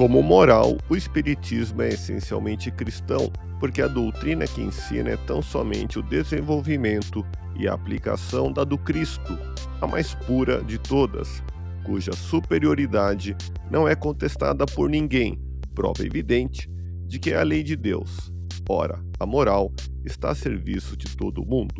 Como moral, o Espiritismo é essencialmente cristão, porque a doutrina que ensina é tão somente o desenvolvimento e a aplicação da do Cristo, a mais pura de todas, cuja superioridade não é contestada por ninguém, prova evidente de que é a lei de Deus. Ora, a moral está a serviço de todo mundo.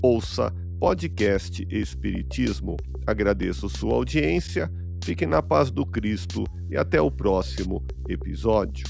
Ouça podcast Espiritismo. Agradeço sua audiência Fique na paz do Cristo e até o próximo episódio.